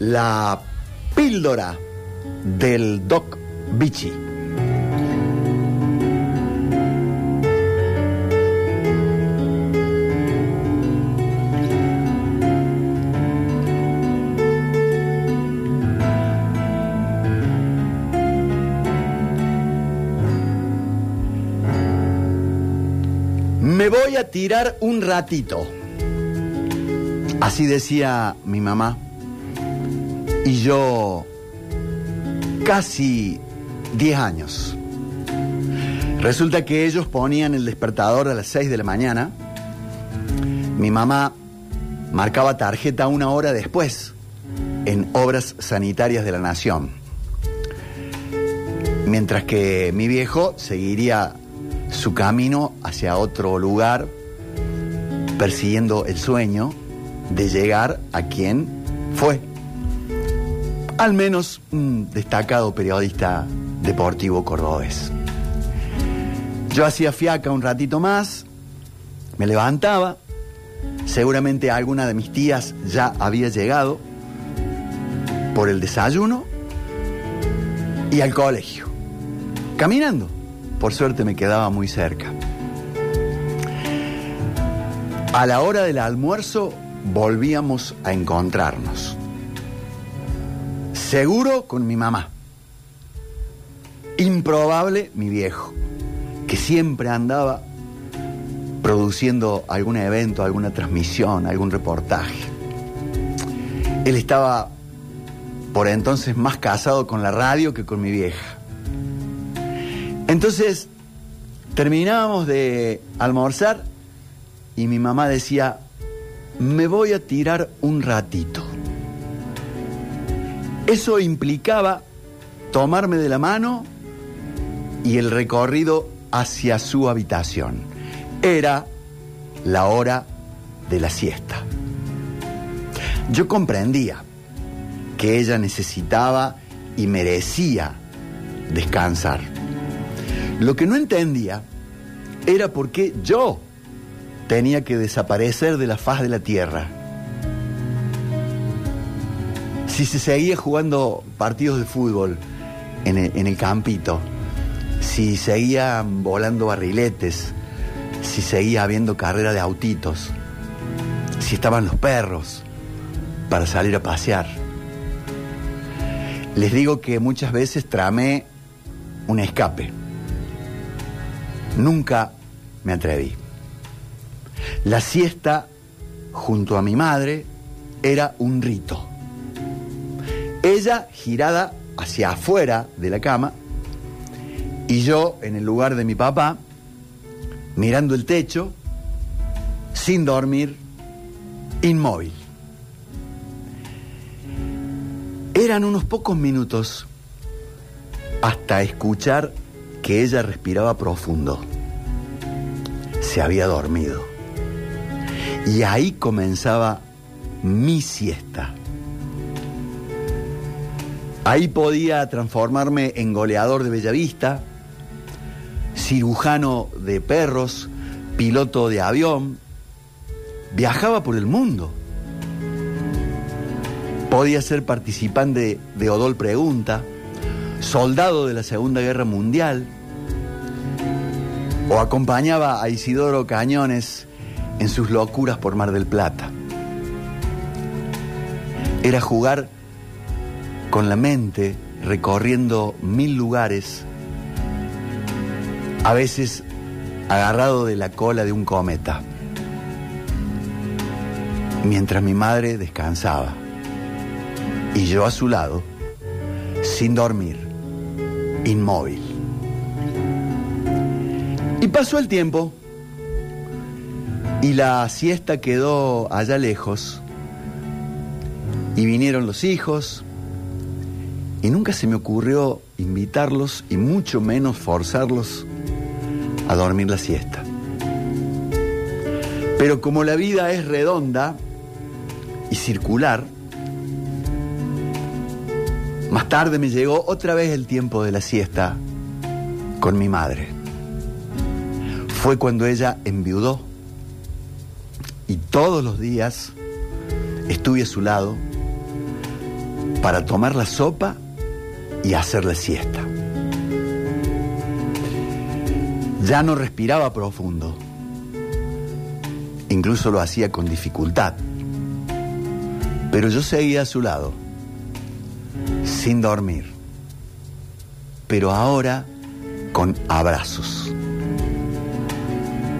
la píldora del Doc Bichi. Me voy a tirar un ratito. Así decía mi mamá. Y yo casi 10 años. Resulta que ellos ponían el despertador a las 6 de la mañana. Mi mamá marcaba tarjeta una hora después en Obras Sanitarias de la Nación. Mientras que mi viejo seguiría su camino hacia otro lugar, persiguiendo el sueño de llegar a quien fue. Al menos un destacado periodista deportivo cordobés. Yo hacía fiaca un ratito más, me levantaba, seguramente alguna de mis tías ya había llegado por el desayuno y al colegio, caminando. Por suerte me quedaba muy cerca. A la hora del almuerzo volvíamos a encontrarnos. Seguro con mi mamá. Improbable mi viejo, que siempre andaba produciendo algún evento, alguna transmisión, algún reportaje. Él estaba por entonces más casado con la radio que con mi vieja. Entonces, terminábamos de almorzar y mi mamá decía, me voy a tirar un ratito. Eso implicaba tomarme de la mano y el recorrido hacia su habitación. Era la hora de la siesta. Yo comprendía que ella necesitaba y merecía descansar. Lo que no entendía era por qué yo tenía que desaparecer de la faz de la tierra. Si se seguía jugando partidos de fútbol en el, campito, si seguían volando barriletes, si seguía habiendo carrera de autitos, si estaban los perros para salir a pasear. Les digo que muchas veces tramé un escape. Nunca me atreví. La siesta junto a mi madre era un rito. Ella girada hacia afuera de la cama y yo en el lugar de mi papá, mirando el techo, sin dormir, inmóvil. Eran unos pocos minutos hasta escuchar que ella respiraba profundo. Se había dormido. Y ahí comenzaba mi siesta. Ahí podía transformarme en goleador de Bellavista, cirujano de perros, piloto de avión. Viajaba por el mundo. Podía ser participante de Odol Pregunta, soldado de la Segunda Guerra Mundial, o acompañaba a Isidoro Cañones en sus locuras por Mar del Plata. Era jugar con la mente, recorriendo mil lugares, a veces agarrado de la cola de un cometa, mientras mi madre descansaba y yo a su lado, sin dormir, inmóvil. Y pasó el tiempo y la siesta quedó allá lejos y vinieron los hijos y nunca se me ocurrió invitarlos y mucho menos forzarlos a dormir la siesta. Pero como la vida es redonda y circular, más tarde me llegó otra vez el tiempo de la siesta con mi madre. Fue cuando ella enviudó y todos los días estuve a su lado para tomar la sopa y hacer la siesta. Ya no respiraba profundo. Incluso lo hacía con dificultad. Pero yo seguía a su lado, sin dormir. Pero ahora con abrazos.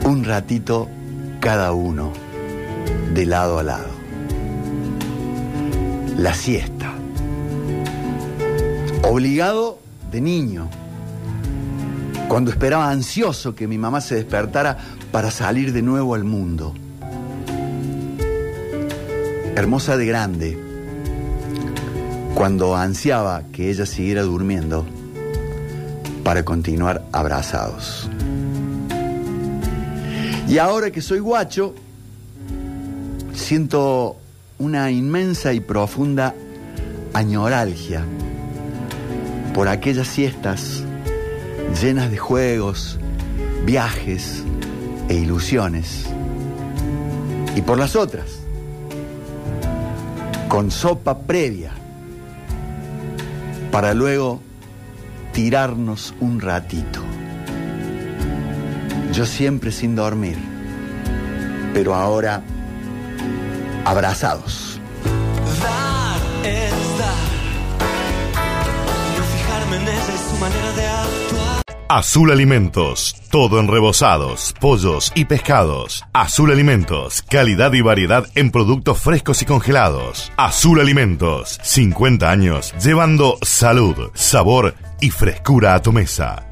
Un ratito cada uno, de lado a lado. La siesta. Obligado de niño cuando esperaba ansioso que mi mamá se despertara para salir de nuevo al mundo. Hermosa de grande, cuando ansiaba que ella siguiera durmiendo para continuar abrazados. Y ahora que soy guacho, siento una inmensa y profunda añoralgia por aquellas siestas llenas de juegos, viajes e ilusiones. Y por las otras, con sopa previa, para luego tirarnos un ratito. Yo siempre sin dormir, pero ahora abrazados. Azul Alimentos, todo en rebozados, pollos y pescados. Azul Alimentos, calidad y variedad en productos frescos y congelados. Azul Alimentos, 50 años llevando salud, sabor y frescura a tu mesa.